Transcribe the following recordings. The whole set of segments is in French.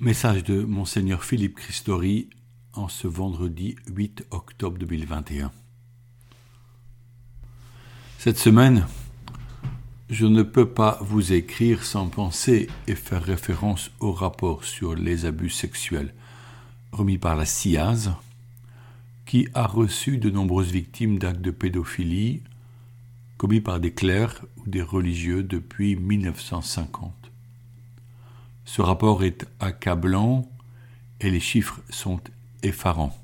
Message de Monseigneur Philippe Christori en ce vendredi 8 octobre 2021. Cette semaine, je ne peux pas vous écrire sans penser et faire référence au rapport sur les abus sexuels remis par la CIAZ, qui a reçu de nombreuses victimes d'actes de pédophilie commis par des clercs ou des religieux depuis 1950. Ce rapport est accablant et les chiffres sont effarants.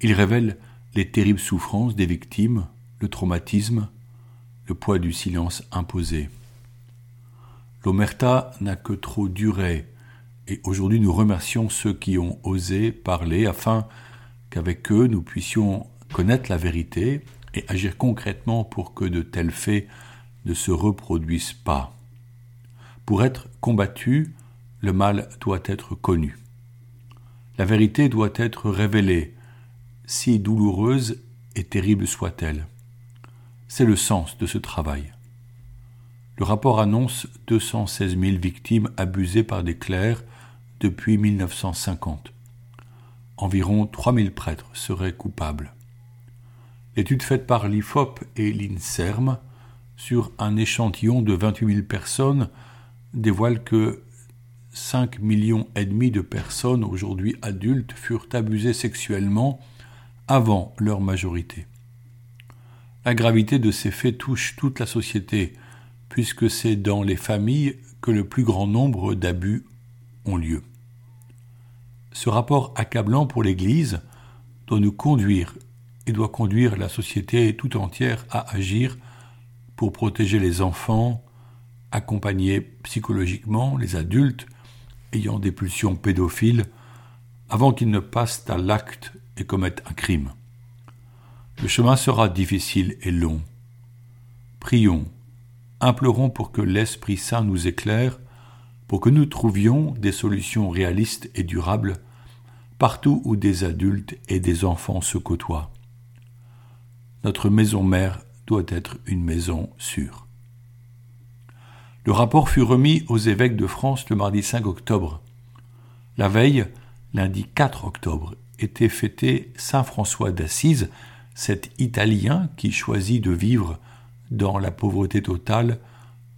Il révèle les terribles souffrances des victimes, le traumatisme, le poids du silence imposé. L'omerta n'a que trop duré, et aujourd'hui nous remercions ceux qui ont osé parler afin qu'avec eux nous puissions connaître la vérité et agir concrètement pour que de tels faits ne se reproduisent pas. Pour être combattu, le mal doit être connu. La vérité doit être révélée, si douloureuse et terrible soit-elle. C'est le sens de ce travail. Le rapport annonce 216 000 victimes abusées par des clercs depuis 1950. Environ 3 000 prêtres seraient coupables. L'étude faite par l'IFOP et l'INSERM sur un échantillon de 28 000 personnes dévoile que 5 millions de personnes aujourd'hui adultes furent abusées sexuellement avant leur majorité. La gravité de ces faits touche toute la société, puisque c'est dans les familles que le plus grand nombre d'abus ont lieu. Ce rapport accablant pour l'Église doit nous conduire et doit conduire la société tout entière à agir pour protéger les enfants, accompagner psychologiquement les adultes ayant des pulsions pédophiles avant qu'ils ne passent à l'acte et commettent un crime. Le chemin sera difficile et long. Prions, implorons pour que l'Esprit Saint nous éclaire, pour que nous trouvions des solutions réalistes et durables partout où des adultes et des enfants se côtoient. Notre maison mère doit être une maison sûre. Le rapport fut remis aux évêques de France le mardi 5 octobre. La veille, lundi 4 octobre, était fêté Saint François d'Assise, cet Italien qui choisit de vivre dans la pauvreté totale,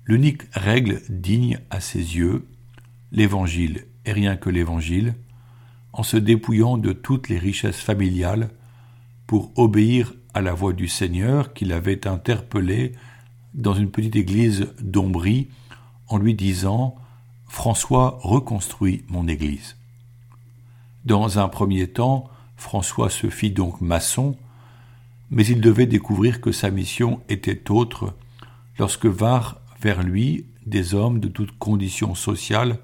l'unique règle digne à ses yeux, l'Évangile et rien que l'Évangile, en se dépouillant de toutes les richesses familiales pour obéir à la voix du Seigneur qu'il avait interpellé dans une petite église d'Ombrie en lui disant François reconstruit mon église. Dans un premier temps, François se fit donc maçon, mais il devait découvrir que sa mission était autre lorsque vinrent vers lui des hommes de toutes conditions sociales,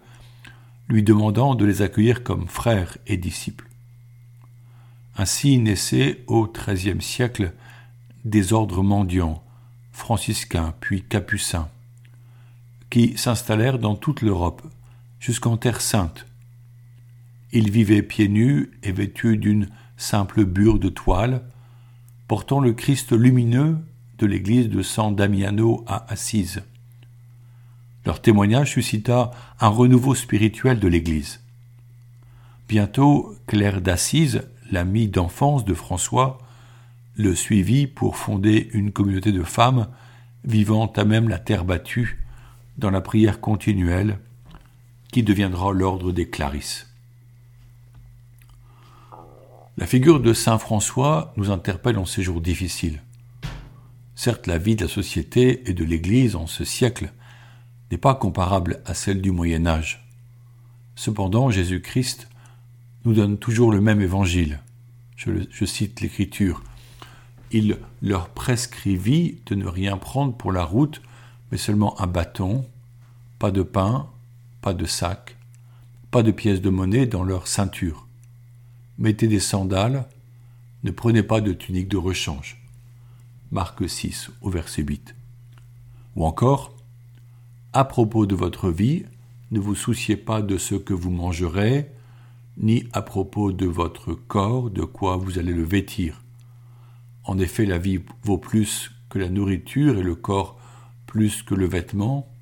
lui demandant de les accueillir comme frères et disciples. Ainsi naissaient au XIIIe siècle des ordres mendiants, franciscains puis capucins, qui s'installèrent dans toute l'Europe, jusqu'en Terre sainte. Ils vivaient pieds nus et vêtus d'une simple bure de toile, portant le Christ lumineux de l'église de San Damiano à Assise. Leur témoignage suscita un renouveau spirituel de l'église. Bientôt, Claire d'Assise, l'amie d'enfance de François, le suivit pour fonder une communauté de femmes vivant à même la terre battue dans la prière continuelle qui deviendra l'ordre des Clarisses. La figure de Saint François nous interpelle en ces jours difficiles. Certes, la vie de la société et de l'Église en ce siècle n'est pas comparable à celle du Moyen Âge. Cependant, Jésus-Christ nous donne toujours le même évangile. Je, je cite l'Écriture. Il leur prescrivit de ne rien prendre pour la route, mais seulement un bâton, pas de pain, pas de sac, pas de pièces de monnaie dans leur ceinture. Mettez des sandales, ne prenez pas de tunique de rechange. Marc 6 au verset 8. Ou encore, à propos de votre vie, ne vous souciez pas de ce que vous mangerez, ni à propos de votre corps, de quoi vous allez le vêtir. En effet, la vie vaut plus que la nourriture et le corps plus que le vêtement.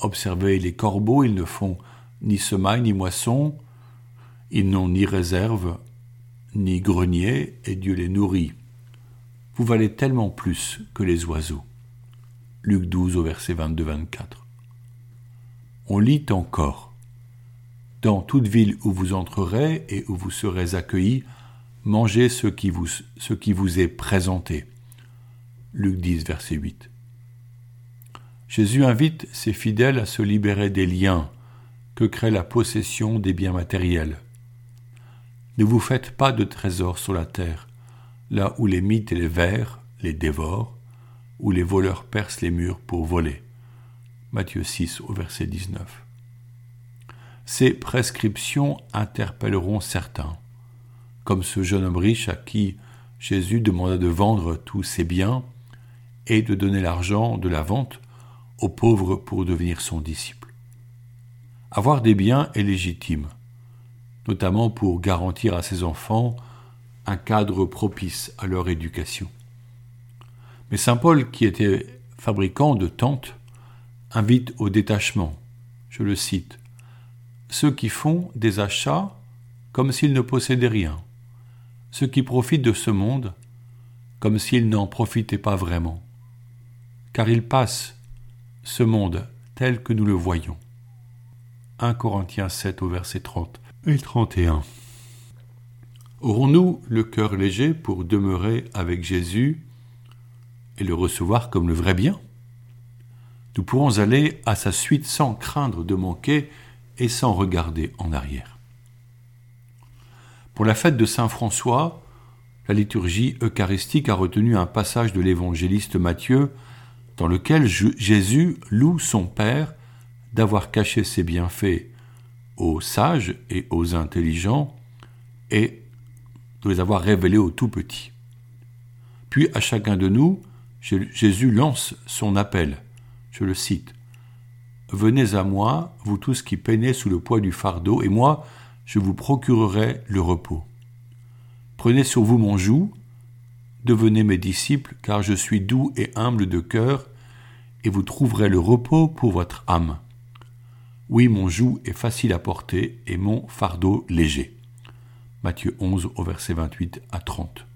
Observez les corbeaux, ils ne font ni semaille, ni moisson, ils n'ont ni réserve, ni grenier, et Dieu les nourrit. Vous valez tellement plus que les oiseaux. Luc 12 au verset 22-24. On lit encore. Dans toute ville où vous entrerez et où vous serez accueillis, mangez ce qui vous, est présenté. Luc 10, verset 8. Jésus invite ses fidèles à se libérer des liens que crée la possession des biens matériels. Ne vous faites pas de trésors sur la terre, là où les mythes et les vers les dévorent, où les voleurs percent les murs pour voler. Matthieu 6 au verset 19. Ces prescriptions interpelleront certains, comme ce jeune homme riche à qui Jésus demanda de vendre tous ses biens et de donner l'argent de la vente aux pauvres pour devenir son disciple. Avoir des biens est légitime, notamment pour garantir à ses enfants un cadre propice à leur éducation. Mais Saint Paul, qui était fabricant de tentes, invite au détachement. Je le cite. Ceux qui font des achats comme s'ils ne possédaient rien, ceux qui profitent de ce monde comme s'ils n'en profitaient pas vraiment, car il passe, ce monde tel que nous le voyons. 1 Corinthiens 7 au verset 30 et 31. Aurons-nous le cœur léger pour demeurer avec Jésus et le recevoir comme le vrai bien? Nous pourrons aller à sa suite sans craindre de manquer et sans regarder en arrière. Pour la fête de Saint François, la liturgie eucharistique a retenu un passage de l'évangéliste Matthieu dans lequel Jésus loue son Père d'avoir caché ses bienfaits aux sages et aux intelligents et de les avoir révélés aux tout petits. Puis à chacun de nous, Jésus lance son appel. Je le cite. Venez à moi, vous tous qui peinez sous le poids du fardeau, et moi, je vous procurerai le repos. Prenez sur vous mon joug, devenez mes disciples, car je suis doux et humble de cœur, et vous trouverez le repos pour votre âme. Oui, mon joug est facile à porter et mon fardeau léger. Matthieu 11 au verset 28 à 30.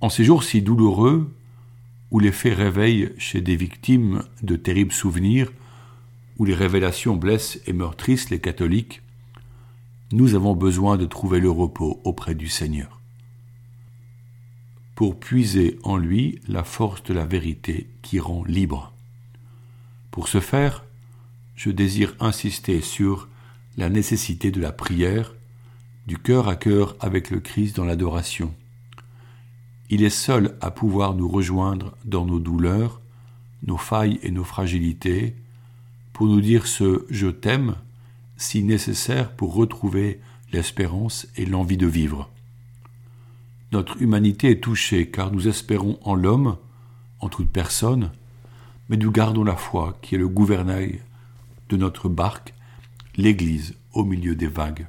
En ces jours si douloureux, où les faits réveillent chez des victimes de terribles souvenirs, où les révélations blessent et meurtrissent les catholiques, nous avons besoin de trouver le repos auprès du Seigneur. Pour puiser en lui la force de la vérité qui rend libre. Pour ce faire, je désire insister sur la nécessité de la prière, du cœur à cœur avec le Christ dans l'adoration. Il est seul à pouvoir nous rejoindre dans nos douleurs, nos failles et nos fragilités, pour nous dire ce je t'aime, si nécessaire pour retrouver l'espérance et l'envie de vivre. Notre humanité est touchée car nous espérons en l'homme, en toute personne, mais nous gardons la foi qui est le gouvernail de notre barque, l'Église au milieu des vagues.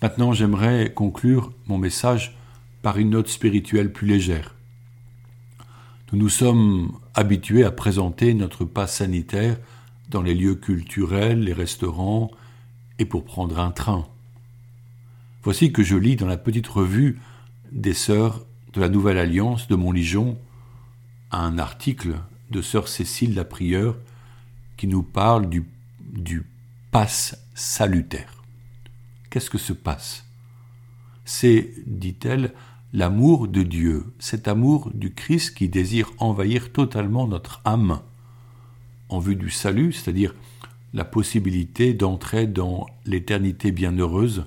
Maintenant, j'aimerais conclure mon message par une note spirituelle plus légère. Nous nous sommes habitués à présenter notre passe sanitaire dans les lieux culturels, les restaurants et pour prendre un train. Voici que je lis dans la petite revue des sœurs de la Nouvelle Alliance de Montligeon un article de sœur Cécile la Prieure qui nous parle du, du passe salutaire. Qu'est-ce que ce passe C'est, dit-elle, l'amour de Dieu, cet amour du Christ qui désire envahir totalement notre âme en vue du salut, c'est-à-dire la possibilité d'entrer dans l'éternité bienheureuse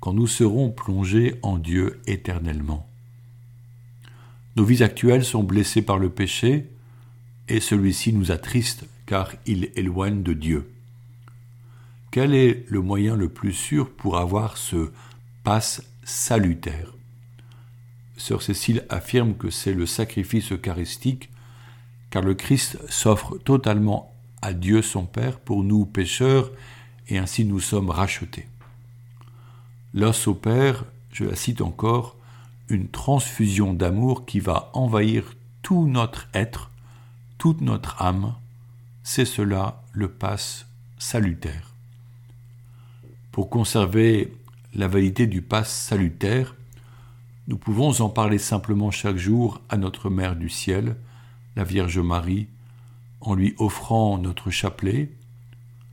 quand nous serons plongés en Dieu éternellement. Nos vies actuelles sont blessées par le péché et celui-ci nous attriste car il éloigne de Dieu. Quel est le moyen le plus sûr pour avoir ce passe salutaire? Sœur Cécile affirme que c'est le sacrifice eucharistique, car le Christ s'offre totalement à Dieu son Père pour nous pécheurs, et ainsi nous sommes rachetés. L'os opère, je la cite encore, une transfusion d'amour qui va envahir tout notre être, toute notre âme, c'est cela le passe salutaire. Pour conserver la validité du passe salutaire, nous pouvons en parler simplement chaque jour à notre Mère du ciel, la Vierge Marie, en lui offrant notre chapelet,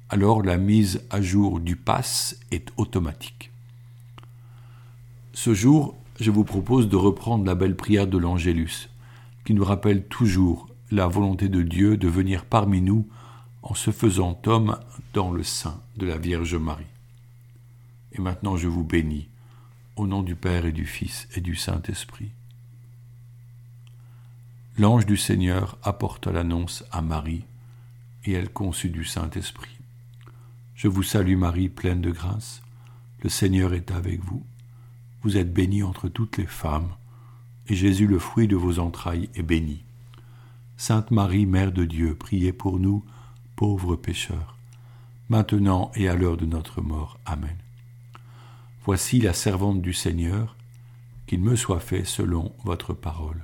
alors la mise à jour du passe est automatique. Ce jour, je vous propose de reprendre la belle prière de l'Angélus, qui nous rappelle toujours la volonté de Dieu de venir parmi nous en se faisant homme dans le sein de la Vierge Marie. Et maintenant je vous bénis, au nom du Père et du Fils et du Saint-Esprit. L'ange du Seigneur apporta l'annonce à Marie, et elle conçut du Saint-Esprit. Je vous salue Marie, pleine de grâce, le Seigneur est avec vous. Vous êtes bénie entre toutes les femmes, et Jésus, le fruit de vos entrailles, est béni. Sainte Marie, Mère de Dieu, priez pour nous, pauvres pécheurs, maintenant et à l'heure de notre mort. Amen. Voici la servante du Seigneur, qu'il me soit fait selon votre parole.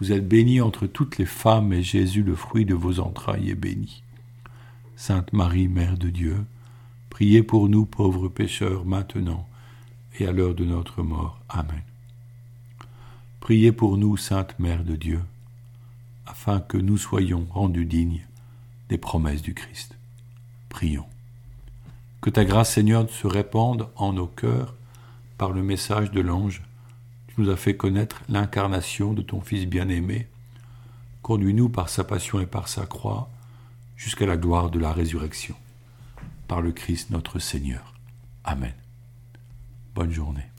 Vous êtes bénie entre toutes les femmes, et Jésus, le fruit de vos entrailles, est béni. Sainte Marie, Mère de Dieu, priez pour nous pauvres pécheurs, maintenant et à l'heure de notre mort. Amen. Priez pour nous, Sainte Mère de Dieu, afin que nous soyons rendus dignes des promesses du Christ. Prions. Que ta grâce, Seigneur, se répande en nos cœurs par le message de l'ange. Nous fait connaître l'incarnation de ton Fils bien-aimé. Conduis-nous par sa passion et par sa croix jusqu'à la gloire de la résurrection. Par le Christ notre Seigneur. Amen. Bonne journée.